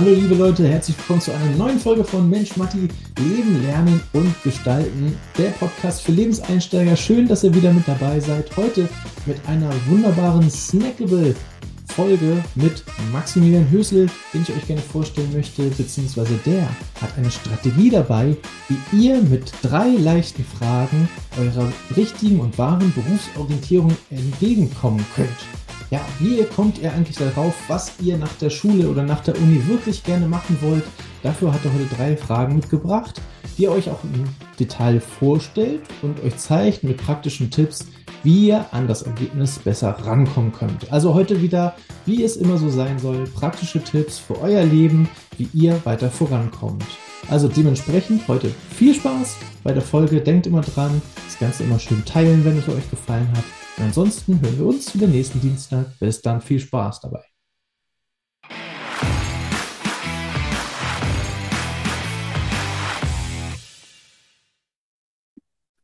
Hallo liebe Leute, herzlich willkommen zu einer neuen Folge von Mensch Matti, Leben, Lernen und Gestalten, der Podcast für Lebenseinsteiger. Schön, dass ihr wieder mit dabei seid. Heute mit einer wunderbaren Snackable Folge mit Maximilian Hösel, den ich euch gerne vorstellen möchte, beziehungsweise der hat eine Strategie dabei, wie ihr mit drei leichten Fragen eurer richtigen und wahren Berufsorientierung entgegenkommen könnt. Ja, wie kommt ihr eigentlich darauf, was ihr nach der Schule oder nach der Uni wirklich gerne machen wollt? Dafür hat er heute drei Fragen mitgebracht, die er euch auch im Detail vorstellt und euch zeigt mit praktischen Tipps, wie ihr an das Ergebnis besser rankommen könnt. Also heute wieder, wie es immer so sein soll, praktische Tipps für euer Leben, wie ihr weiter vorankommt. Also dementsprechend heute viel Spaß bei der Folge. Denkt immer dran, das Ganze immer schön teilen, wenn es euch gefallen hat. Ansonsten hören wir uns wieder nächsten Dienstag. Bis dann, viel Spaß dabei.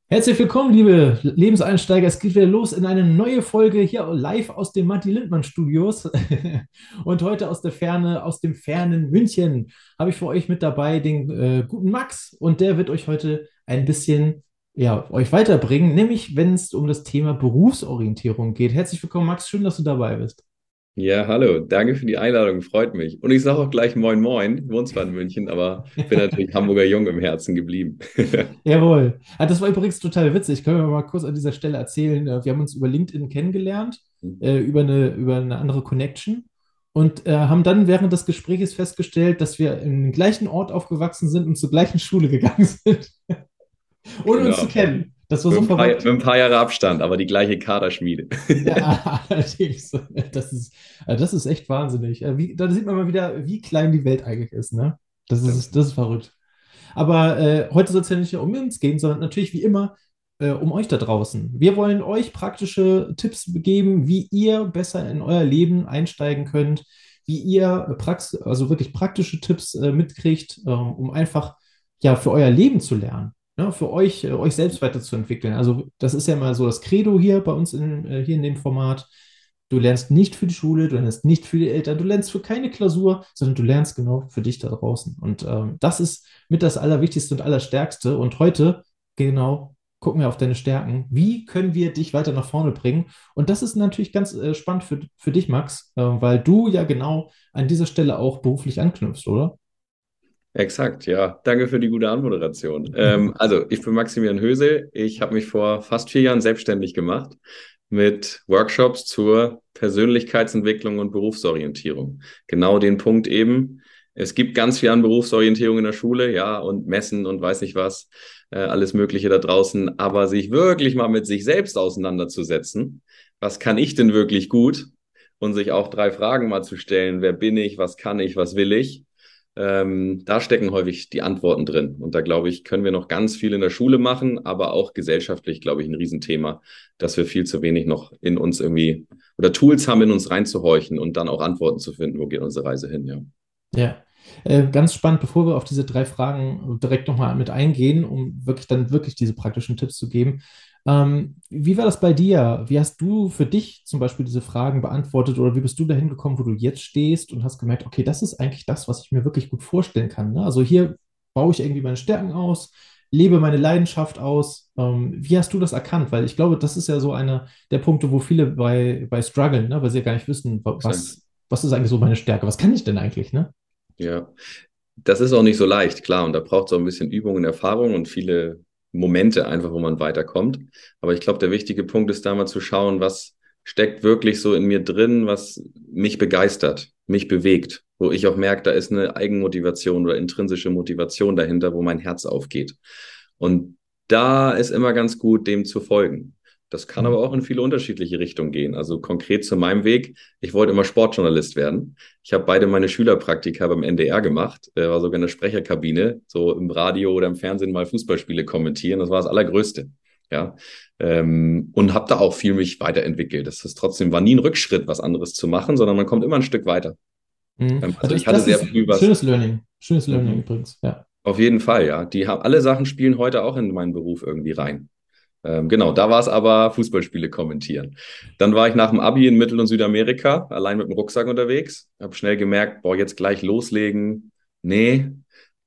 Herzlich willkommen, liebe Lebenseinsteiger. Es geht wieder los in eine neue Folge hier live aus den Matti Lindmann Studios. Und heute aus der Ferne, aus dem fernen München, habe ich für euch mit dabei den äh, guten Max. Und der wird euch heute ein bisschen ja, euch weiterbringen, nämlich wenn es um das Thema Berufsorientierung geht. Herzlich willkommen, Max. Schön, dass du dabei bist. Ja, hallo, danke für die Einladung, freut mich. Und ich sage auch gleich Moin Moin, ich wohne zwar in München, aber bin natürlich Hamburger Jung im Herzen geblieben. Jawohl. Ah, das war übrigens total witzig. Können wir mal kurz an dieser Stelle erzählen. Äh, wir haben uns über LinkedIn kennengelernt, mhm. äh, über, eine, über eine andere Connection und äh, haben dann während des Gesprächs festgestellt, dass wir in den gleichen Ort aufgewachsen sind und zur gleichen Schule gegangen sind, ohne genau. uns zu kennen. Das war so mit verrückt. Paar, mit ein paar Jahre Abstand, aber die gleiche Kaderschmiede. Ja, allerdings. Das ist, also das ist echt wahnsinnig. Äh, wie, da sieht man mal wieder, wie klein die Welt eigentlich ist. Ne? Das, ist, das ist verrückt. Aber äh, heute soll es ja nicht um uns gehen, sondern natürlich wie immer äh, um euch da draußen. Wir wollen euch praktische Tipps geben, wie ihr besser in euer Leben einsteigen könnt, wie ihr Prax also wirklich praktische Tipps äh, mitkriegt, ähm, um einfach ja für euer Leben zu lernen ne, für euch, äh, euch selbst weiterzuentwickeln. Also das ist ja mal so das Credo hier bei uns in, äh, hier in dem Format. Du lernst nicht für die Schule, du lernst nicht für die Eltern, du lernst für keine Klausur, sondern du lernst genau für dich da draußen. Und ähm, das ist mit das Allerwichtigste und Allerstärkste. Und heute, genau, gucken wir auf deine Stärken. Wie können wir dich weiter nach vorne bringen? Und das ist natürlich ganz äh, spannend für, für dich, Max, äh, weil du ja genau an dieser Stelle auch beruflich anknüpfst, oder? Exakt, ja. Danke für die gute Anmoderation. Ähm, also, ich bin Maximilian Hösel. Ich habe mich vor fast vier Jahren selbstständig gemacht mit Workshops zur Persönlichkeitsentwicklung und Berufsorientierung. Genau den Punkt eben. Es gibt ganz viel an Berufsorientierung in der Schule, ja, und Messen und weiß nicht was, äh, alles Mögliche da draußen. Aber sich wirklich mal mit sich selbst auseinanderzusetzen, was kann ich denn wirklich gut? Und sich auch drei Fragen mal zu stellen, wer bin ich, was kann ich, was will ich? Ähm, da stecken häufig die Antworten drin. Und da glaube ich, können wir noch ganz viel in der Schule machen, aber auch gesellschaftlich, glaube ich, ein Riesenthema, dass wir viel zu wenig noch in uns irgendwie oder Tools haben, in uns reinzuhorchen und dann auch Antworten zu finden, wo geht unsere Reise hin, ja. Ja. Äh, ganz spannend, bevor wir auf diese drei Fragen direkt nochmal mit eingehen, um wirklich dann wirklich diese praktischen Tipps zu geben, ähm, wie war das bei dir? Wie hast du für dich zum Beispiel diese Fragen beantwortet oder wie bist du dahin gekommen, wo du jetzt stehst und hast gemerkt, okay, das ist eigentlich das, was ich mir wirklich gut vorstellen kann. Ne? Also hier baue ich irgendwie meine Stärken aus, lebe meine Leidenschaft aus. Ähm, wie hast du das erkannt? Weil ich glaube, das ist ja so einer der Punkte, wo viele bei, bei strugglen, ne? weil sie ja gar nicht wissen, was, was ist eigentlich so meine Stärke, was kann ich denn eigentlich, ne? Ja, das ist auch nicht so leicht, klar. Und da braucht es auch ein bisschen Übung und Erfahrung und viele Momente einfach, wo man weiterkommt. Aber ich glaube, der wichtige Punkt ist da mal zu schauen, was steckt wirklich so in mir drin, was mich begeistert, mich bewegt, wo ich auch merke, da ist eine Eigenmotivation oder intrinsische Motivation dahinter, wo mein Herz aufgeht. Und da ist immer ganz gut, dem zu folgen. Das kann aber auch in viele unterschiedliche Richtungen gehen. Also konkret zu meinem Weg. Ich wollte immer Sportjournalist werden. Ich habe beide meine Schülerpraktika beim NDR gemacht, äh, war sogar in der Sprecherkabine, so im Radio oder im Fernsehen mal Fußballspiele kommentieren. Das war das Allergrößte. Ja, ähm, und habe da auch viel mich weiterentwickelt. Das ist trotzdem war nie ein Rückschritt, was anderes zu machen, sondern man kommt immer ein Stück weiter. Mhm. Ähm, also, also ich hatte sehr früh was. Schönes Learning, schönes Learning mhm. übrigens. Ja. Auf jeden Fall, ja. Die haben alle Sachen spielen heute auch in meinen Beruf irgendwie rein. Ähm, genau, da war es aber Fußballspiele kommentieren. Dann war ich nach dem Abi in Mittel- und Südamerika, allein mit dem Rucksack unterwegs. Habe schnell gemerkt, boah, jetzt gleich loslegen. Nee,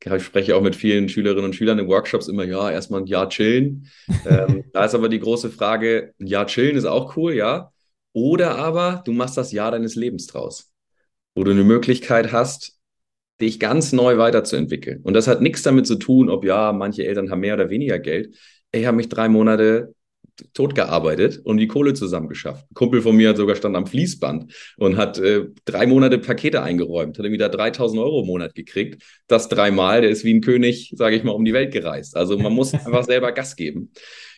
ich spreche auch mit vielen Schülerinnen und Schülern in Workshops immer, ja, erstmal ein Jahr chillen. ähm, da ist aber die große Frage, ein Jahr chillen ist auch cool, ja. Oder aber du machst das Jahr deines Lebens draus, wo du eine Möglichkeit hast, dich ganz neu weiterzuentwickeln. Und das hat nichts damit zu tun, ob ja, manche Eltern haben mehr oder weniger Geld. Ich habe mich drei Monate tot gearbeitet und die Kohle zusammengeschafft. Ein Kumpel von mir hat sogar stand am Fließband und hat äh, drei Monate Pakete eingeräumt, hat irgendwie da 3000 Euro im Monat gekriegt. Das dreimal, der ist wie ein König, sage ich mal, um die Welt gereist. Also man muss einfach selber Gas geben.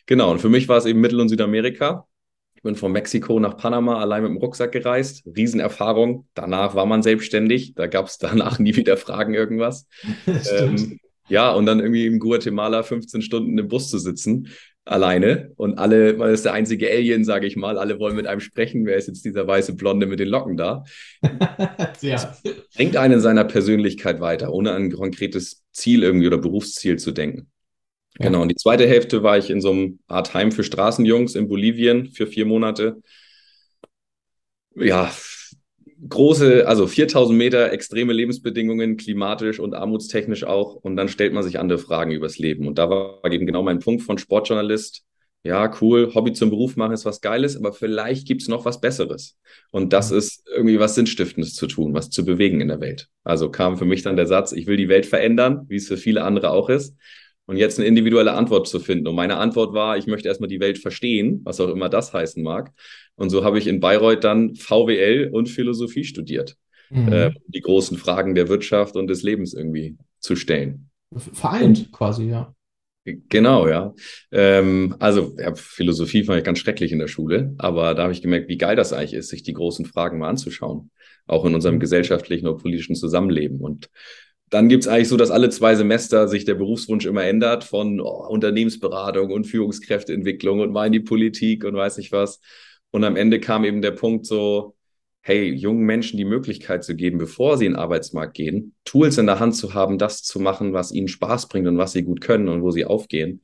Genau, und für mich war es eben Mittel- und Südamerika. Ich bin von Mexiko nach Panama allein mit dem Rucksack gereist. Riesenerfahrung. Danach war man selbstständig. Da gab es danach nie wieder Fragen irgendwas. Ähm, ja, und dann irgendwie im Guatemala 15 Stunden im Bus zu sitzen, alleine. Und alle, man ist der einzige Alien, sage ich mal. Alle wollen mit einem sprechen. Wer ist jetzt dieser weiße Blonde mit den Locken da? ja. Bringt einen in seiner Persönlichkeit weiter, ohne an ein konkretes Ziel irgendwie oder Berufsziel zu denken. Ja. Genau, und die zweite Hälfte war ich in so einem Art Heim für Straßenjungs in Bolivien für vier Monate. Ja, große, also 4000 Meter, extreme Lebensbedingungen, klimatisch und armutstechnisch auch. Und dann stellt man sich andere Fragen übers Leben. Und da war eben genau mein Punkt von Sportjournalist. Ja, cool, Hobby zum Beruf machen ist was Geiles, aber vielleicht gibt es noch was Besseres. Und das mhm. ist irgendwie was Sinnstiftendes zu tun, was zu bewegen in der Welt. Also kam für mich dann der Satz, ich will die Welt verändern, wie es für viele andere auch ist und jetzt eine individuelle Antwort zu finden. Und meine Antwort war, ich möchte erstmal die Welt verstehen, was auch immer das heißen mag. Und so habe ich in Bayreuth dann VWL und Philosophie studiert, mhm. äh, die großen Fragen der Wirtschaft und des Lebens irgendwie zu stellen. Vereint quasi, ja. Genau, ja. Ähm, also ja, Philosophie fand ich ganz schrecklich in der Schule, aber da habe ich gemerkt, wie geil das eigentlich ist, sich die großen Fragen mal anzuschauen, auch in unserem mhm. gesellschaftlichen und politischen Zusammenleben. Und dann gibt es eigentlich so, dass alle zwei Semester sich der Berufswunsch immer ändert von oh, Unternehmensberatung und Führungskräfteentwicklung und mal in die Politik und weiß nicht was. Und am Ende kam eben der Punkt so, hey, jungen Menschen die Möglichkeit zu geben, bevor sie in den Arbeitsmarkt gehen, Tools in der Hand zu haben, das zu machen, was ihnen Spaß bringt und was sie gut können und wo sie aufgehen.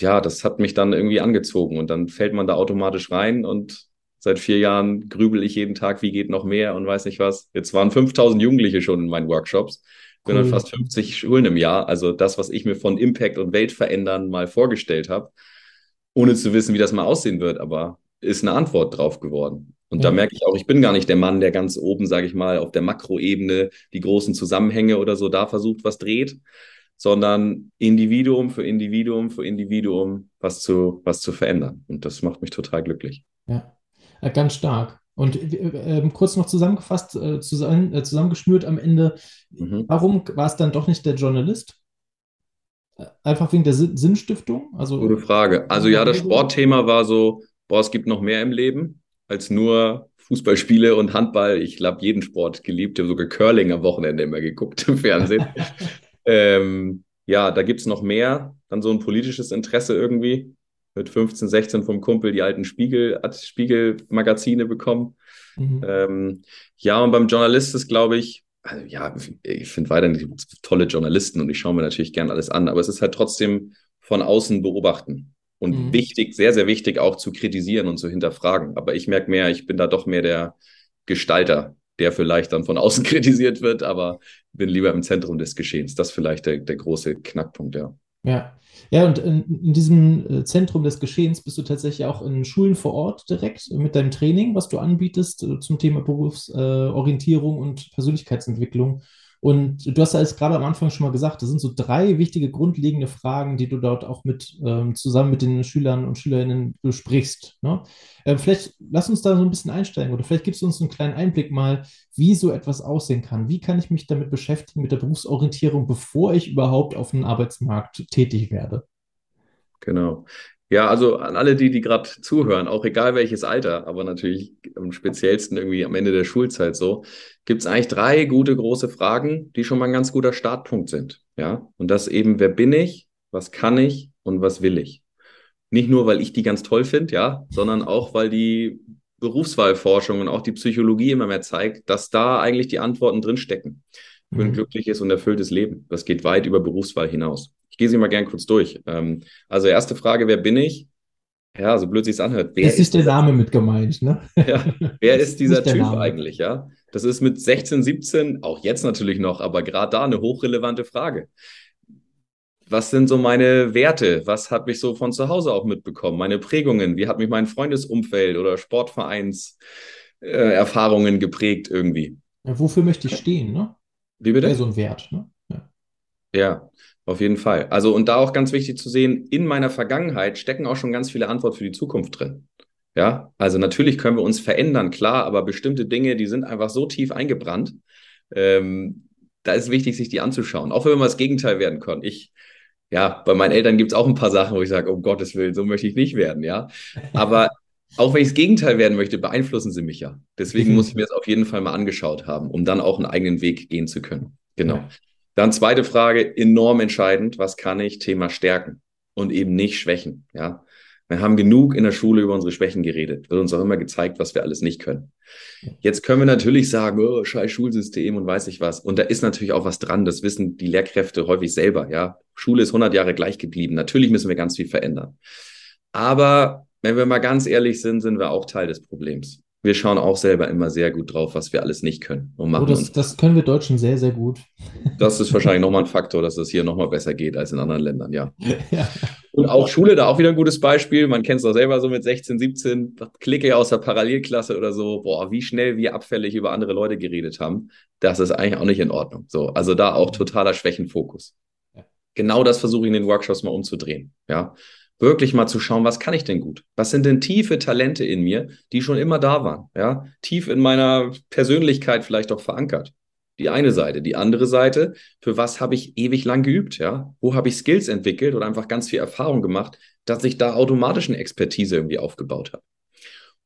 Ja, das hat mich dann irgendwie angezogen und dann fällt man da automatisch rein und Seit vier Jahren grübel ich jeden Tag, wie geht noch mehr und weiß nicht was. Jetzt waren 5000 Jugendliche schon in meinen Workshops. Bin cool. dann fast 50 Schulen im Jahr. Also das, was ich mir von Impact und Weltverändern mal vorgestellt habe, ohne zu wissen, wie das mal aussehen wird, aber ist eine Antwort drauf geworden. Und ja. da merke ich auch, ich bin gar nicht der Mann, der ganz oben, sage ich mal, auf der Makroebene die großen Zusammenhänge oder so da versucht, was dreht, sondern Individuum für Individuum für Individuum was zu, was zu verändern. Und das macht mich total glücklich. Ja. Äh, ganz stark. Und äh, ähm, kurz noch zusammengefasst, äh, zusammen, äh, zusammengeschnürt am Ende, mhm. warum war es dann doch nicht der Journalist? Äh, einfach wegen der Sin Sinnstiftung? Also, Gute Frage. Also ja, das Sportthema war so, boah, es gibt noch mehr im Leben als nur Fußballspiele und Handball. Ich habe jeden Sport geliebt. Ich habe sogar Curling am Wochenende immer geguckt im Fernsehen. ähm, ja, da gibt es noch mehr. Dann so ein politisches Interesse irgendwie mit 15, 16 vom Kumpel die alten Spiegel, Spiegelmagazine bekommen. Mhm. Ähm, ja, und beim Journalist ist, glaube ich, also ja, ich finde weiterhin tolle Journalisten und ich schaue mir natürlich gern alles an, aber es ist halt trotzdem von außen beobachten. Und mhm. wichtig, sehr, sehr wichtig auch zu kritisieren und zu hinterfragen. Aber ich merke mehr, ich bin da doch mehr der Gestalter, der vielleicht dann von außen kritisiert wird, aber bin lieber im Zentrum des Geschehens. Das ist vielleicht der, der große Knackpunkt, ja. Ja, ja, und in, in, diesem äh, Zentrum des Geschehens bist du tatsächlich auch in Schulen vor Ort direkt mit deinem Training, was du anbietest äh, zum Thema Berufsorientierung und Persönlichkeitsentwicklung. Und du hast ja jetzt gerade am Anfang schon mal gesagt, das sind so drei wichtige grundlegende Fragen, die du dort auch mit ähm, zusammen mit den Schülern und Schülerinnen besprichst. Ne? Äh, vielleicht lass uns da so ein bisschen einsteigen oder vielleicht gibst du uns einen kleinen Einblick mal, wie so etwas aussehen kann. Wie kann ich mich damit beschäftigen, mit der Berufsorientierung, bevor ich überhaupt auf dem Arbeitsmarkt tätig werde? Genau. Ja, also an alle die, die gerade zuhören, auch egal welches Alter, aber natürlich am speziellsten irgendwie am Ende der Schulzeit so, gibt es eigentlich drei gute große Fragen, die schon mal ein ganz guter Startpunkt sind. Ja, und das eben, wer bin ich, was kann ich und was will ich? Nicht nur, weil ich die ganz toll finde, ja, sondern auch, weil die Berufswahlforschung und auch die Psychologie immer mehr zeigt, dass da eigentlich die Antworten drinstecken für ein mhm. glückliches und erfülltes Leben. Das geht weit über Berufswahl hinaus. Ich gehe sie mal gern kurz durch. Ähm, also erste Frage, wer bin ich? Ja, so blöd sich es anhört. Wer es ist, ist der Name mit gemeint, ne? Ja, wer ist dieser Typ Name. eigentlich, ja? Das ist mit 16, 17, auch jetzt natürlich noch, aber gerade da eine hochrelevante Frage. Was sind so meine Werte? Was habe ich so von zu Hause auch mitbekommen? Meine Prägungen? Wie hat mich mein Freundesumfeld oder Sportvereinserfahrungen äh, geprägt irgendwie? Ja, wofür möchte ich stehen, ne? Wie bitte? Wäre so ein Wert, ne? Ja. Auf jeden Fall. Also, und da auch ganz wichtig zu sehen, in meiner Vergangenheit stecken auch schon ganz viele Antworten für die Zukunft drin. Ja, also natürlich können wir uns verändern, klar, aber bestimmte Dinge, die sind einfach so tief eingebrannt. Ähm, da ist wichtig, sich die anzuschauen. Auch wenn wir das Gegenteil werden können. Ich, ja, bei meinen Eltern gibt es auch ein paar Sachen, wo ich sage, um Gottes Willen, so möchte ich nicht werden, ja. Aber auch wenn ich das Gegenteil werden möchte, beeinflussen sie mich ja. Deswegen muss ich mir das auf jeden Fall mal angeschaut haben, um dann auch einen eigenen Weg gehen zu können. Genau. Dann zweite Frage, enorm entscheidend, was kann ich? Thema Stärken und eben nicht Schwächen. Ja, wir haben genug in der Schule über unsere Schwächen geredet, wird uns auch immer gezeigt, was wir alles nicht können. Jetzt können wir natürlich sagen, oh, scheiß Schulsystem und weiß ich was. Und da ist natürlich auch was dran. Das wissen die Lehrkräfte häufig selber. Ja, Schule ist 100 Jahre gleich geblieben. Natürlich müssen wir ganz viel verändern. Aber wenn wir mal ganz ehrlich sind, sind wir auch Teil des Problems wir schauen auch selber immer sehr gut drauf, was wir alles nicht können. Und machen oh, das, das können wir Deutschen sehr, sehr gut. Das ist wahrscheinlich nochmal ein Faktor, dass es hier nochmal besser geht als in anderen Ländern, ja. ja. Und auch Schule, da auch wieder ein gutes Beispiel. Man kennt es doch selber so mit 16, 17, Klicke aus der Parallelklasse oder so. Boah, wie schnell wir abfällig über andere Leute geredet haben. Das ist eigentlich auch nicht in Ordnung. So, also da auch totaler Schwächenfokus. Genau das versuche ich in den Workshops mal umzudrehen. Ja wirklich mal zu schauen, was kann ich denn gut? Was sind denn tiefe Talente in mir, die schon immer da waren? Ja, tief in meiner Persönlichkeit vielleicht auch verankert. Die eine Seite. Die andere Seite, für was habe ich ewig lang geübt? Ja, wo habe ich Skills entwickelt oder einfach ganz viel Erfahrung gemacht, dass ich da automatisch eine Expertise irgendwie aufgebaut habe?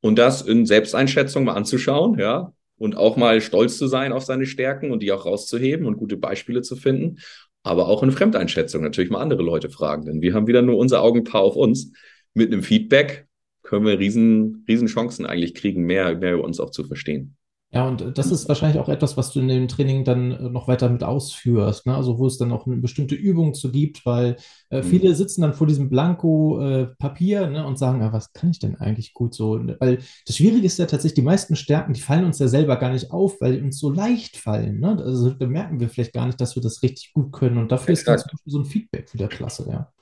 Und das in Selbsteinschätzung mal anzuschauen, ja, und auch mal stolz zu sein auf seine Stärken und die auch rauszuheben und gute Beispiele zu finden aber auch in Fremdeinschätzung natürlich mal andere Leute fragen, denn wir haben wieder nur unser Augenpaar auf uns. Mit einem Feedback können wir riesen, riesen Chancen eigentlich kriegen, mehr, mehr über uns auch zu verstehen. Ja, und das ist wahrscheinlich auch etwas, was du in dem Training dann äh, noch weiter mit ausführst, ne? Also wo es dann auch eine bestimmte Übung zu gibt, weil äh, mhm. viele sitzen dann vor diesem Blanko-Papier äh, ne, und sagen, ah, was kann ich denn eigentlich gut so? Weil das Schwierige ist ja tatsächlich, die meisten Stärken, die fallen uns ja selber gar nicht auf, weil die uns so leicht fallen. Ne? Also da merken wir vielleicht gar nicht, dass wir das richtig gut können. Und dafür Exakt. ist so ein Feedback wieder klasse, ja.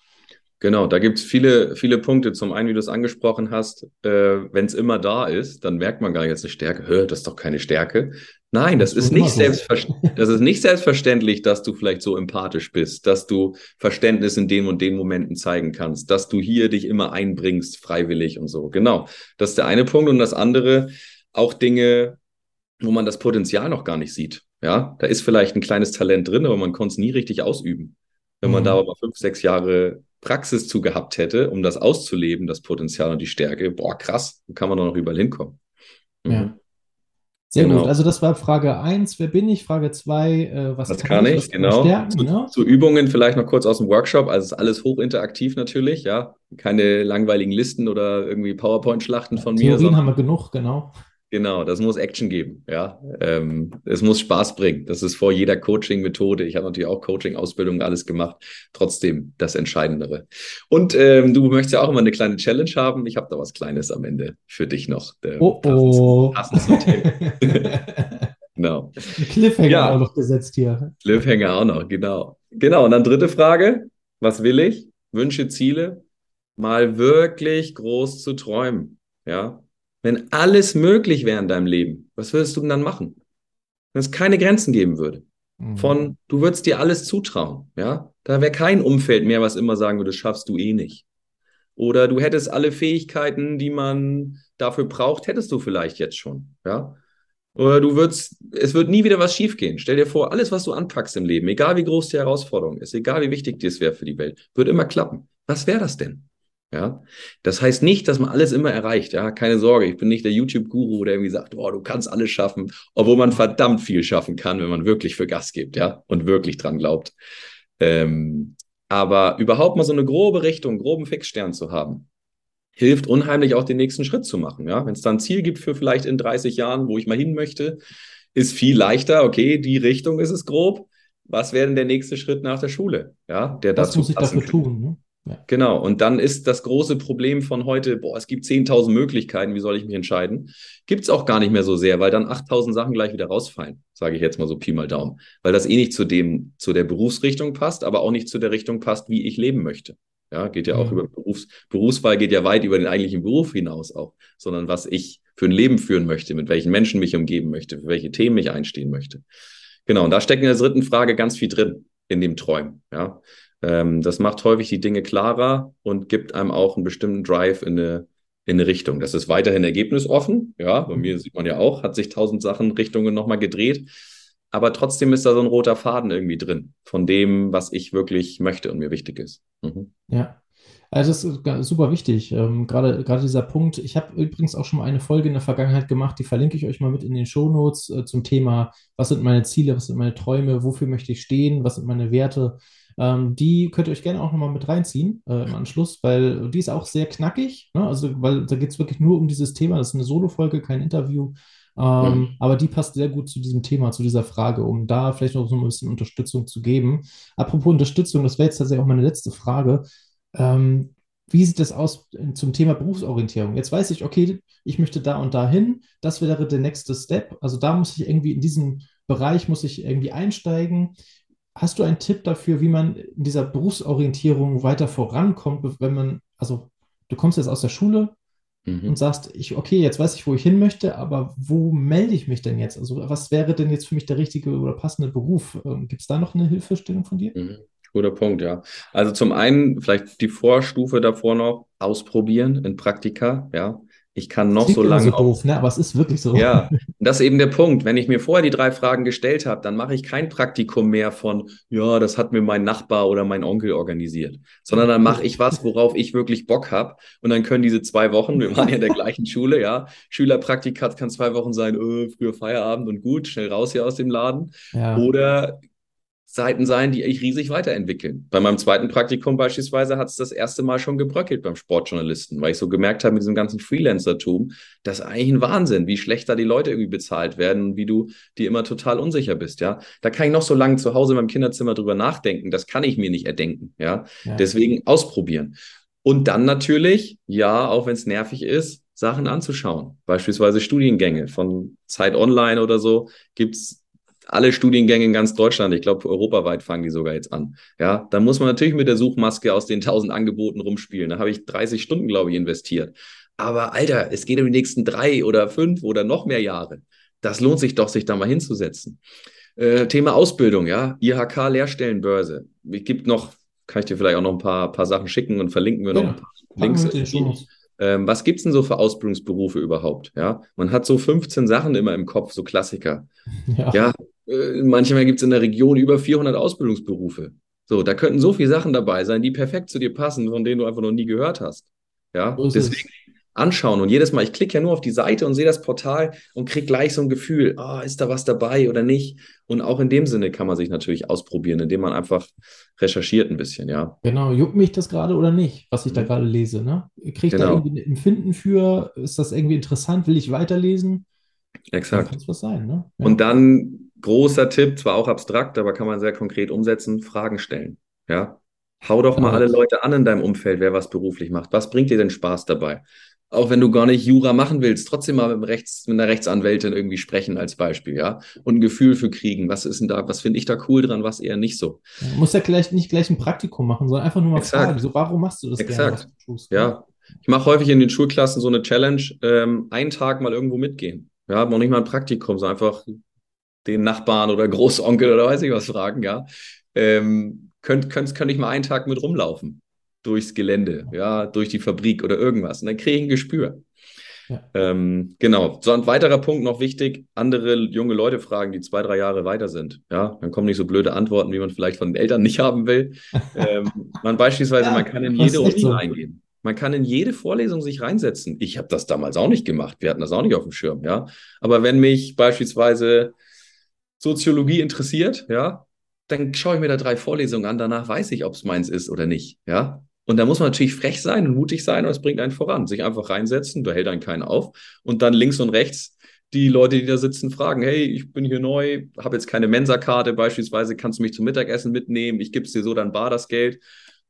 Genau, da gibt es viele, viele Punkte. Zum einen, wie du es angesprochen hast, äh, wenn es immer da ist, dann merkt man gar nicht, das ist eine Stärke. Hör, das ist doch keine Stärke. Nein, das, das ist, nicht das ist nicht selbstverständlich, dass du vielleicht so empathisch bist, dass du Verständnis in den und den Momenten zeigen kannst, dass du hier dich immer einbringst, freiwillig und so. Genau, das ist der eine Punkt. Und das andere, auch Dinge, wo man das Potenzial noch gar nicht sieht. Ja, da ist vielleicht ein kleines Talent drin, aber man konnte es nie richtig ausüben. Wenn man mhm. da aber fünf, sechs Jahre Praxis zu gehabt hätte, um das auszuleben, das Potenzial und die Stärke, boah, krass, wo kann man da noch überall hinkommen? Mhm. Ja. Sehr genau. gut. Also das war Frage 1, wer bin ich? Frage 2, äh, was, was kann ich? ich? genau. Stärken, zu, ne? zu, Übungen vielleicht noch kurz aus dem Workshop. Also es ist alles hochinteraktiv natürlich, ja. Keine langweiligen Listen oder irgendwie PowerPoint-Schlachten von Theorien mir. Theorien haben wir genug, genau. Genau, das muss Action geben, ja. Ähm, es muss Spaß bringen. Das ist vor jeder Coaching-Methode. Ich habe natürlich auch Coaching-Ausbildung alles gemacht. Trotzdem das Entscheidendere. Und ähm, du möchtest ja auch immer eine kleine Challenge haben. Ich habe da was Kleines am Ende für dich noch. Äh, oh, oh. Passend, genau. Cliffhanger ja. auch noch gesetzt hier. Cliffhanger auch noch, genau. Genau, und dann dritte Frage. Was will ich? Wünsche, Ziele? Mal wirklich groß zu träumen, ja wenn alles möglich wäre in deinem Leben, was würdest du denn dann machen? Wenn es keine Grenzen geben würde. Mhm. Von, du würdest dir alles zutrauen, ja? Da wäre kein Umfeld mehr, was immer sagen würde, das schaffst du eh nicht. Oder du hättest alle Fähigkeiten, die man dafür braucht, hättest du vielleicht jetzt schon, ja? Oder du würdest, es wird nie wieder was schiefgehen. Stell dir vor, alles, was du anpackst im Leben, egal wie groß die Herausforderung ist, egal wie wichtig dir es wäre für die Welt, wird immer klappen. Was wäre das denn? Ja, das heißt nicht, dass man alles immer erreicht. Ja, keine Sorge, ich bin nicht der YouTube-Guru, der irgendwie sagt, oh, du kannst alles schaffen, obwohl man verdammt viel schaffen kann, wenn man wirklich für Gas gibt, ja, und wirklich dran glaubt. Ähm, aber überhaupt mal so eine grobe Richtung, groben Fixstern zu haben, hilft unheimlich auch den nächsten Schritt zu machen. Ja, wenn es da ein Ziel gibt für vielleicht in 30 Jahren, wo ich mal hin möchte, ist viel leichter. Okay, die Richtung ist es grob. was wäre denn der nächste Schritt nach der Schule? Ja, der Was dazu muss ich dafür tun? Ne? Ja. Genau, und dann ist das große Problem von heute, boah, es gibt 10.000 Möglichkeiten, wie soll ich mich entscheiden? Gibt es auch gar nicht mehr so sehr, weil dann 8.000 Sachen gleich wieder rausfallen, sage ich jetzt mal so Pi mal Daumen, weil das eh nicht zu dem, zu der Berufsrichtung passt, aber auch nicht zu der Richtung passt, wie ich leben möchte. Ja, geht ja auch Ja. über Berufs, Berufswahl geht ja weit über den eigentlichen Beruf hinaus auch, sondern was ich für ein Leben führen möchte, mit welchen Menschen mich umgeben möchte, für welche Themen ich einstehen möchte. Genau, und da steckt in der dritten Frage ganz viel drin, in dem Träumen. Ja, ähm, das macht häufig die Dinge klarer und gibt einem auch einen bestimmten Drive in eine, in eine Richtung. Das ist weiterhin ergebnisoffen. Ja, bei mir sieht man ja auch, hat sich tausend Sachen Richtungen nochmal gedreht. Aber trotzdem ist da so ein roter Faden irgendwie drin von dem, was ich wirklich möchte und mir wichtig ist. Mhm. Ja, also das ist super wichtig. Ähm, gerade, gerade dieser Punkt. Ich habe übrigens auch schon mal eine Folge in der Vergangenheit gemacht, die verlinke ich euch mal mit in den Shownotes äh, zum Thema, was sind meine Ziele, was sind meine Träume, wofür möchte ich stehen, was sind meine Werte. Ähm, die könnt ihr euch gerne auch nochmal mit reinziehen äh, im Anschluss, weil die ist auch sehr knackig. Ne? Also, weil da geht es wirklich nur um dieses Thema. Das ist eine Solo-Folge, kein Interview. Ähm, Mhm. aber die passt sehr gut zu diesem Thema, zu dieser Frage, um da vielleicht noch so ein bisschen Unterstützung zu geben. Apropos Unterstützung, das wäre jetzt tatsächlich auch meine letzte Frage. Ähm, wie sieht das aus in- zum Thema Berufsorientierung? Jetzt weiß ich, okay, ich möchte da und da hin. Das wäre der nächste Step. Also da muss ich irgendwie in diesem Bereich muss ich irgendwie einsteigen. Hast du einen Tipp dafür, wie man in dieser Berufsorientierung weiter vorankommt, wenn man, also du kommst jetzt aus der Schule und Mhm. sagst, ich, okay, jetzt weiß ich, wo ich hin möchte, aber wo melde ich mich denn jetzt? Also was wäre denn jetzt für mich der richtige oder passende Beruf? Ähm, Gibt es da noch eine Hilfestellung von dir? Mhm. Guter Punkt, ja. Also zum einen vielleicht die Vorstufe davor noch ausprobieren in Praktika, ja. Ich kann noch so so lange auf doof, ne? Aber es ist wirklich so. Ja, das ist eben der Punkt. Wenn ich mir vorher die drei Fragen gestellt habe, dann mache ich kein Praktikum mehr von, ja, das hat mir mein Nachbar oder mein Onkel organisiert, sondern dann mache ich was, worauf ich wirklich Bock habe. Und dann können diese zwei Wochen, wir waren ja in der gleichen Schule, ja, Schülerpraktikat kann zwei Wochen sein, äh, früher Feierabend und gut, schnell raus hier aus dem Laden. Ja. Oder Seiten sein, die ich riesig weiterentwickeln. Bei meinem zweiten Praktikum beispielsweise hat es das erste Mal schon gebröckelt beim Sportjournalisten, weil ich so gemerkt habe mit diesem ganzen Freelancer-Tum, das ist eigentlich ein Wahnsinn, wie schlecht da die Leute irgendwie bezahlt werden und wie du dir immer total unsicher bist, ja. Da kann ich noch so lange zu Hause in meinem Kinderzimmer drüber nachdenken, das kann ich mir nicht erdenken, ja. Ja. Deswegen ausprobieren. Und dann natürlich, ja, auch wenn es nervig ist, Sachen anzuschauen. Beispielsweise Studiengänge von Zeit Online oder so gibt's alle Studiengänge in ganz Deutschland. Ich glaube, europaweit fangen die sogar jetzt an. Ja, da muss man natürlich mit der Suchmaske aus den tausend Angeboten rumspielen. Da habe ich 30 Stunden, glaube ich, investiert. Aber Alter, es geht um die nächsten drei oder fünf oder noch mehr Jahre. Das lohnt sich doch, sich da mal hinzusetzen. Äh, Thema Ausbildung, ja, IHK Lehrstellenbörse. Es gibt noch, kann ich dir vielleicht auch noch ein paar, paar Sachen schicken und verlinken wir noch Ja, ein paar Links. Ähm, was gibt's denn so für Ausbildungsberufe überhaupt? Ja, man hat so 15 Sachen immer im Kopf, so Klassiker. Ja. Ja, äh, manchmal gibt's in der Region über 400 Ausbildungsberufe. So, da könnten so viele Sachen dabei sein, die perfekt zu dir passen, von denen du einfach noch nie gehört hast. Ja, So ist es. deswegen anschauen. Und jedes Mal, ich klicke ja nur auf die Seite und sehe das Portal und kriege gleich so ein Gefühl, ah, ist da was dabei oder nicht? Und auch in dem Sinne kann man sich natürlich ausprobieren, indem man einfach recherchiert ein bisschen, ja. Genau, juckt mich das gerade oder nicht, was ich da Mhm. gerade lese, ne? Kriege ich da Genau. irgendwie ein Empfinden für? Ist das irgendwie interessant? Will ich weiterlesen? Dann Exakt. kann es was sein, ne? Ja. Und dann großer Tipp, zwar auch abstrakt, aber kann man sehr konkret umsetzen, Fragen stellen. Ja. Hau doch mal alle Leute an in deinem Umfeld, wer was beruflich macht. Was bringt dir denn Spaß dabei? Auch wenn du gar nicht Jura machen willst, trotzdem mal mit, Rechts, mit einer Rechtsanwältin irgendwie sprechen als Beispiel, ja. Und ein Gefühl für kriegen. Was ist denn da, was finde ich da cool dran, was eher nicht so? Ja, muss ja gleich nicht gleich ein Praktikum machen, sondern einfach nur mal Exakt. fragen. So, warum machst du das gerne, Exakt. was du? Ja. Ich mache häufig in den Schulklassen so eine Challenge, ähm, einen Tag mal irgendwo mitgehen. Ja, noch nicht mal ein Praktikum, sondern einfach den Nachbarn oder Großonkel oder weiß ich was fragen, ja. Ähm, könnt, könnt, könnte ich mal einen Tag mit rumlaufen. Durchs Gelände, ja, durch die Fabrik oder irgendwas. Und dann kriege ich ein Gespür. Ja. Ähm, genau. So ein weiterer Punkt noch wichtig, andere junge Leute fragen, die zwei, drei Jahre weiter sind. Ja, dann kommen nicht so blöde Antworten, wie man vielleicht von den Eltern nicht haben will. ähm, man beispielsweise, Ja, man kann in jede Uni so. reingehen. Man kann in jede Vorlesung sich reinsetzen. Ich habe das damals auch nicht gemacht. Wir hatten das auch nicht auf dem Schirm, ja. Aber wenn mich beispielsweise Soziologie interessiert, ja, dann schaue ich mir da drei Vorlesungen an. Danach weiß ich, ob es meins ist oder nicht, ja. Und da muss man natürlich frech sein und mutig sein und es bringt einen voran. Sich einfach reinsetzen, da hält einen keinen auf. Und dann links und rechts die Leute, die da sitzen, fragen, hey, ich bin hier neu, habe jetzt keine Mensa-Karte beispielsweise, kannst du mich zum Mittagessen mitnehmen, ich gebe es dir so dann bar das Geld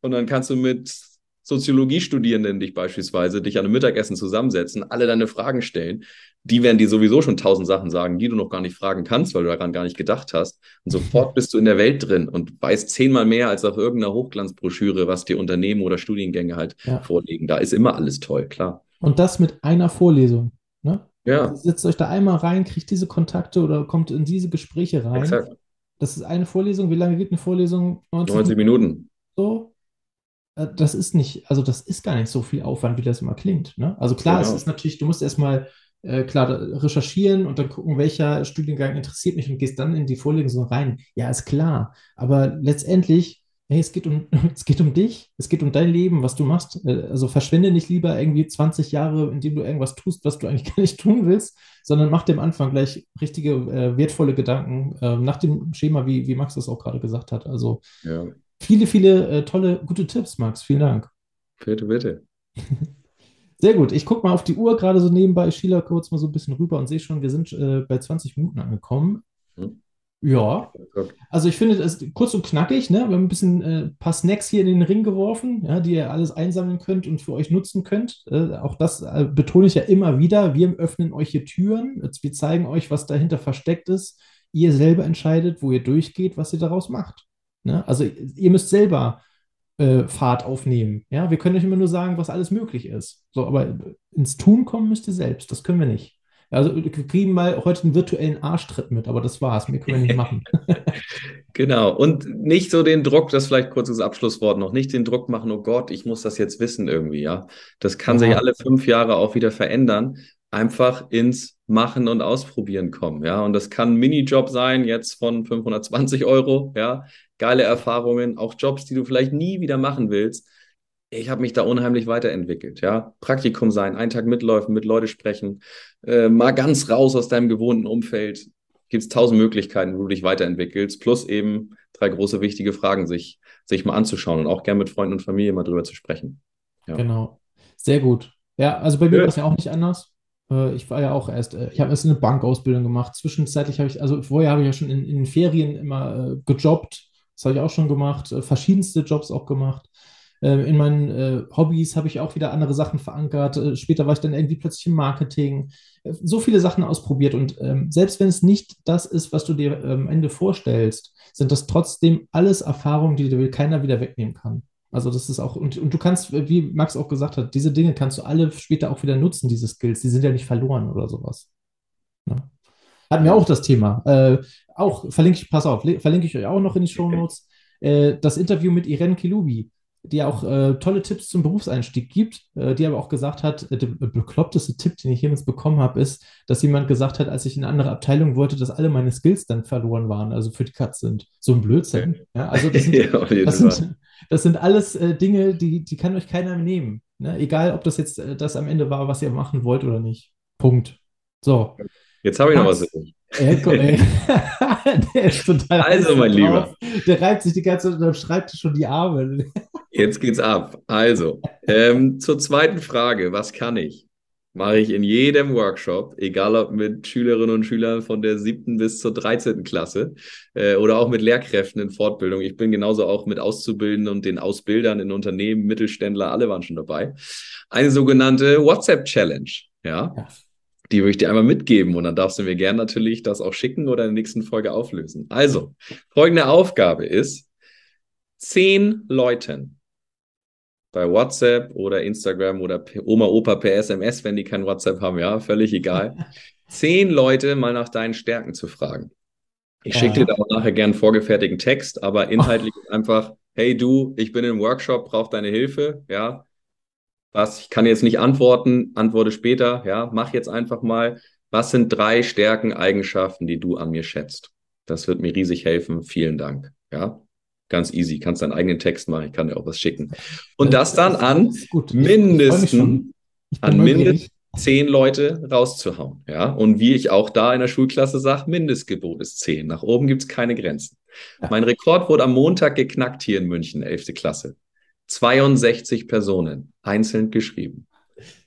und dann kannst du mit Soziologiestudierenden dich beispielsweise, dich an einem Mittagessen zusammensetzen, alle deine Fragen stellen. Die werden dir sowieso schon tausend Sachen sagen, die du noch gar nicht fragen kannst, weil du daran gar nicht gedacht hast. Und sofort bist du in der Welt drin und weißt zehnmal mehr als auf irgendeiner Hochglanzbroschüre, was dir Unternehmen oder Studiengänge halt ja. vorlegen. Da ist immer alles toll, klar. Und das mit einer Vorlesung. Ne? Ja. Also setzt euch da einmal rein, kriegt diese Kontakte oder kommt in diese Gespräche rein. Exakt. Das ist eine Vorlesung. Wie lange geht eine Vorlesung? 90, 90 Minuten. So, das ist nicht, also das ist gar nicht so viel Aufwand, wie das immer klingt. Ne? Also klar, genau. es ist natürlich, du musst erstmal äh, klar recherchieren und dann gucken, welcher Studiengang interessiert mich und gehst dann in die Vorlesung rein. Ja, ist klar. Aber letztendlich, hey, es geht um, es geht um dich, es geht um dein Leben, was du machst. Äh, also verschwende nicht lieber irgendwie 20 Jahre, indem du irgendwas tust, was du eigentlich gar nicht tun willst, sondern mach dir am Anfang gleich richtige, äh, wertvolle Gedanken äh, nach dem Schema, wie, wie Max das auch gerade gesagt hat. Also ja viele, viele äh, tolle, gute Tipps, Max. Vielen Dank. Bitte, bitte. Sehr gut. Ich gucke mal auf die Uhr gerade so nebenbei, schiele kurz mal so ein bisschen rüber und sehe schon, wir sind äh, bei 20 Minuten angekommen. Hm. Ja. Also ich finde es kurz und knackig, ne? Wir haben ein bisschen äh, paar Snacks hier in den Ring geworfen, ja, die ihr alles einsammeln könnt und für euch nutzen könnt. Äh, auch das äh, betone ich ja immer wieder. Wir öffnen euch hier Türen. Wir zeigen euch, was dahinter versteckt ist. Ihr selber entscheidet, wo ihr durchgeht, was ihr daraus macht. Ne? Also ihr müsst selber äh, Fahrt aufnehmen. Ja? Wir können euch immer nur sagen, was alles möglich ist. So, aber ins Tun kommen müsst ihr selbst. Das können wir nicht. Also wir kriegen mal heute einen virtuellen Arschtritt mit, aber das war's. Mehr können wir nicht machen. genau. Und nicht so den Druck, das vielleicht kurzes Abschlusswort noch, nicht den Druck machen, oh Gott, ich muss das jetzt wissen irgendwie, ja. Das kann ja. sich alle fünf Jahre auch wieder verändern. Einfach ins Machen und Ausprobieren kommen, ja. Und das kann ein Minijob sein, jetzt von 520 Euro, ja geile Erfahrungen, auch Jobs, die du vielleicht nie wieder machen willst. Ich habe mich da unheimlich weiterentwickelt. Ja, Praktikum sein, einen Tag mitläufen, mit Leuten sprechen, äh, mal ganz raus aus deinem gewohnten Umfeld. Gibt es tausend Möglichkeiten, wo du dich weiterentwickelst, plus eben drei große wichtige Fragen sich, sich mal anzuschauen und auch gerne mit Freunden und Familie mal drüber zu sprechen. Ja. Genau, sehr gut. Ja, also bei mir war es ja auch nicht anders. Äh, ich war ja auch erst, äh, ich habe erst eine Bankausbildung gemacht. Zwischenzeitlich habe ich, also vorher habe ich ja schon in, in Ferien immer äh, gejobbt das habe ich auch schon gemacht, äh, verschiedenste Jobs auch gemacht. Äh, in meinen äh, Hobbys habe ich auch wieder andere Sachen verankert. Später war ich dann irgendwie plötzlich im Marketing. So viele Sachen ausprobiert. Und ähm, selbst wenn es nicht das ist, was du dir am Ende vorstellst, sind das trotzdem alles Erfahrungen, die dir keiner wieder wegnehmen kann. Also das ist auch, und, und du kannst, wie Max auch gesagt hat, diese Dinge kannst du alle später auch wieder nutzen, diese Skills. Die sind ja nicht verloren oder sowas. Ja. Hatten wir auch das Thema. Äh, auch verlinke ich, pass auf, verlinke ich euch auch noch in die Show Notes. Äh, das Interview mit Irene Kilubi, die auch äh, tolle Tipps zum Berufseinstieg gibt, äh, die aber auch gesagt hat, äh, der bekloppteste Tipp, den ich jemals bekommen habe, ist, dass jemand gesagt hat, als ich in eine andere Abteilung wollte, dass alle meine Skills dann verloren waren, also für die Cuts sind. So ein Blödsinn. Ja, also das sind, ja, das, sind das sind, alles äh, Dinge, die, die kann euch keiner nehmen. Ne? Egal, ob das jetzt äh, das am Ende war, was ihr machen wollt oder nicht. Punkt. So. Jetzt habe ich noch was. Ey, der ist total also, mein Lieber. Der reibt sich die ganze Zeit unterm Schreibtisch schon die Arme. Jetzt geht's ab. Also, ähm, zur zweiten Frage. Was kann ich? Mache ich in jedem Workshop, egal ob mit Schülerinnen und Schülern von der siebten bis zur 13. Klasse äh, oder auch mit Lehrkräften in Fortbildung. Ich bin genauso auch mit Auszubildenden und den Ausbildern in Unternehmen, Mittelständler, alle waren schon dabei. Eine sogenannte WhatsApp-Challenge. Ja. ja die würde ich dir einmal mitgeben und dann darfst du mir gerne natürlich das auch schicken oder in der nächsten Folge auflösen. Also, folgende Aufgabe ist, zehn Leuten bei WhatsApp oder Instagram oder Oma, Opa per SMS, wenn die kein WhatsApp haben, ja, völlig egal, zehn Leute mal nach deinen Stärken zu fragen. Ich schicke dir da auch nachher gerne einen vorgefertigten Text, aber inhaltlich oh. einfach, hey du, ich bin im Workshop, brauche deine Hilfe, ja, was, ich kann jetzt nicht antworten, antworte später, ja, mach jetzt einfach mal, was sind drei Stärken, Eigenschaften, die du an mir schätzt? Das wird mir riesig helfen. Vielen Dank. Ja, ganz easy. Kannst deinen eigenen Text machen. Ich kann dir auch was schicken. Und das dann an mindestens, an mindestens zehn Leute rauszuhauen. Ja, und wie ich auch da in der Schulklasse sage, Mindestgebot ist zehn. Nach oben gibt es keine Grenzen. Mein Rekord wurde am Montag geknackt hier in München, 11. Klasse. 62 Personen einzeln geschrieben.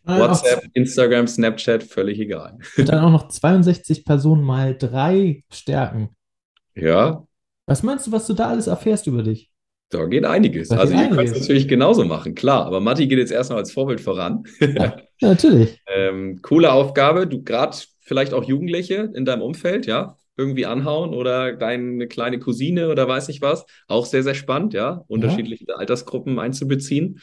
WhatsApp, Instagram, Snapchat, völlig egal. Und dann auch noch 62 Personen mal drei Stärken. Ja. Was meinst du, was du da alles erfährst über dich? Da geht einiges. Da also geht ihr könnt es natürlich genauso machen, klar. Aber Matti geht jetzt erstmal als Vorbild voran. Ja, ja natürlich. ähm, coole Aufgabe. Du gerade vielleicht auch Jugendliche in deinem Umfeld, ja, irgendwie anhauen oder deine kleine Cousine oder weiß ich was. Auch sehr, sehr spannend, ja, unterschiedliche ja. Altersgruppen einzubeziehen.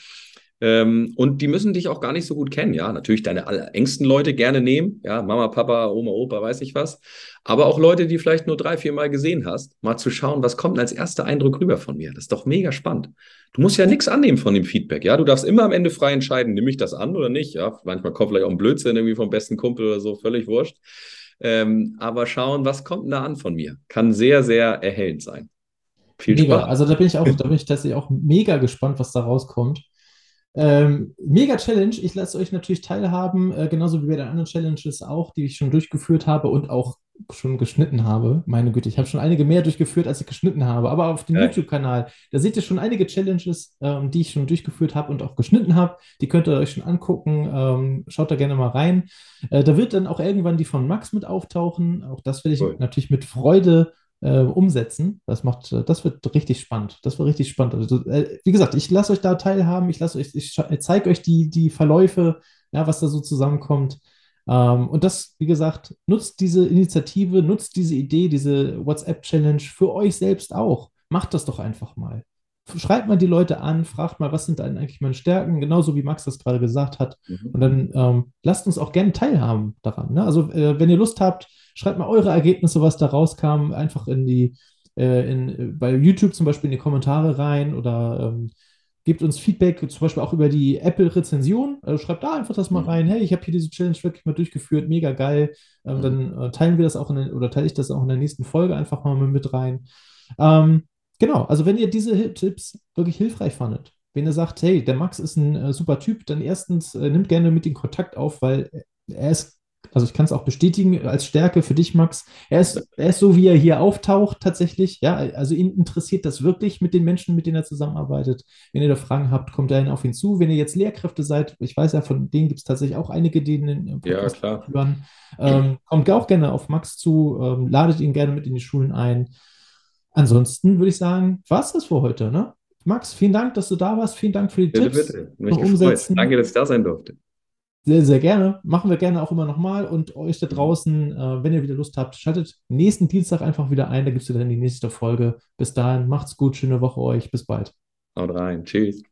Ähm, und die müssen dich auch gar nicht so gut kennen, ja. Natürlich deine engsten Leute gerne nehmen, ja, Mama, Papa, Oma, Opa, weiß ich was. Aber auch Leute, die vielleicht nur drei, vier Mal gesehen hast, mal zu schauen, was kommt als erster Eindruck rüber von mir. Das ist doch mega spannend. Du musst ja nichts annehmen von dem Feedback, ja. Du darfst immer am Ende frei entscheiden, nehme ich das an oder nicht, ja. Manchmal kommt vielleicht auch ein Blödsinn irgendwie vom besten Kumpel oder so, völlig wurscht. Ähm, aber schauen, was kommt denn da an von mir? Kann sehr, sehr erhellend sein. Viel mega. Spaß. Also da bin ich auch, da bin ich tatsächlich auch mega gespannt, was da rauskommt. Ähm, mega Challenge. Ich lasse euch natürlich teilhaben, äh, genauso wie bei den anderen Challenges auch, die ich schon durchgeführt habe und auch schon geschnitten habe. Meine Güte, ich habe schon einige mehr durchgeführt, als ich geschnitten habe. Aber auf dem ja. YouTube-Kanal, da seht ihr schon einige Challenges, ähm, die ich schon durchgeführt habe und auch geschnitten habe. Die könnt ihr euch schon angucken. Ähm, schaut da gerne mal rein. Äh, da wird dann auch irgendwann die von Max mit auftauchen. Auch das werde ich cool. natürlich mit Freude äh, umsetzen. Das macht, äh, das wird richtig spannend. Das wird richtig spannend. Also, äh, wie gesagt, ich lasse euch da teilhaben, ich lasse euch, ich zeige euch die, die Verläufe, ja, was da so zusammenkommt. Ähm, und das, wie gesagt, nutzt diese Initiative, nutzt diese Idee, diese WhatsApp-Challenge für euch selbst auch. Macht das doch einfach mal. Schreibt mal die Leute an, fragt mal, was sind denn eigentlich meine Stärken, genauso wie Max das gerade gesagt hat. Mhm. Und dann ähm, lasst uns auch gerne teilhaben daran. Ne? Also, äh, wenn ihr Lust habt, Schreibt mal eure Ergebnisse, was da rauskam, einfach in die, äh, in, bei YouTube zum Beispiel in die Kommentare rein oder ähm, gebt uns Feedback, zum Beispiel auch über die Apple-Rezension. Also schreibt da einfach das mal mhm. rein. Hey, ich habe hier diese Challenge wirklich mal durchgeführt, mega geil. Ähm, mhm. Dann äh, teilen wir das auch in den, oder teile ich das auch in der nächsten Folge einfach mal mit rein. Ähm, genau, also wenn ihr diese Tipps wirklich hilfreich fandet, wenn ihr sagt, hey, der Max ist ein äh, super Typ, dann erstens äh, nimmt gerne mit ihm Kontakt auf, weil er ist also ich kann es auch bestätigen als Stärke für dich, Max. Er ist, er ist so, wie er hier auftaucht, tatsächlich. Ja, also ihn interessiert das wirklich mit den Menschen, mit denen er zusammenarbeitet. Wenn ihr da Fragen habt, kommt er auf ihn zu. Wenn ihr jetzt Lehrkräfte seid, ich weiß ja, von denen gibt es tatsächlich auch einige, die den Podcast ja, klar. hören. Ähm, kommt auch gerne auf Max zu, ähm, ladet ihn gerne mit in die Schulen ein. Ansonsten würde ich sagen, war es das für heute, ne? Max, vielen Dank, dass du da warst. Vielen Dank für die bitte, Tipps. Bitte, Mich umsetzen. Danke, dass ich da sein durfte. Sehr, sehr gerne. Machen wir gerne auch immer nochmal. Und euch da draußen, äh, wenn ihr wieder Lust habt, schaltet nächsten Dienstag einfach wieder ein. Da gibt es dann die nächste Folge. Bis dahin, macht's gut, schöne Woche euch. Bis bald. Haut rein. Tschüss.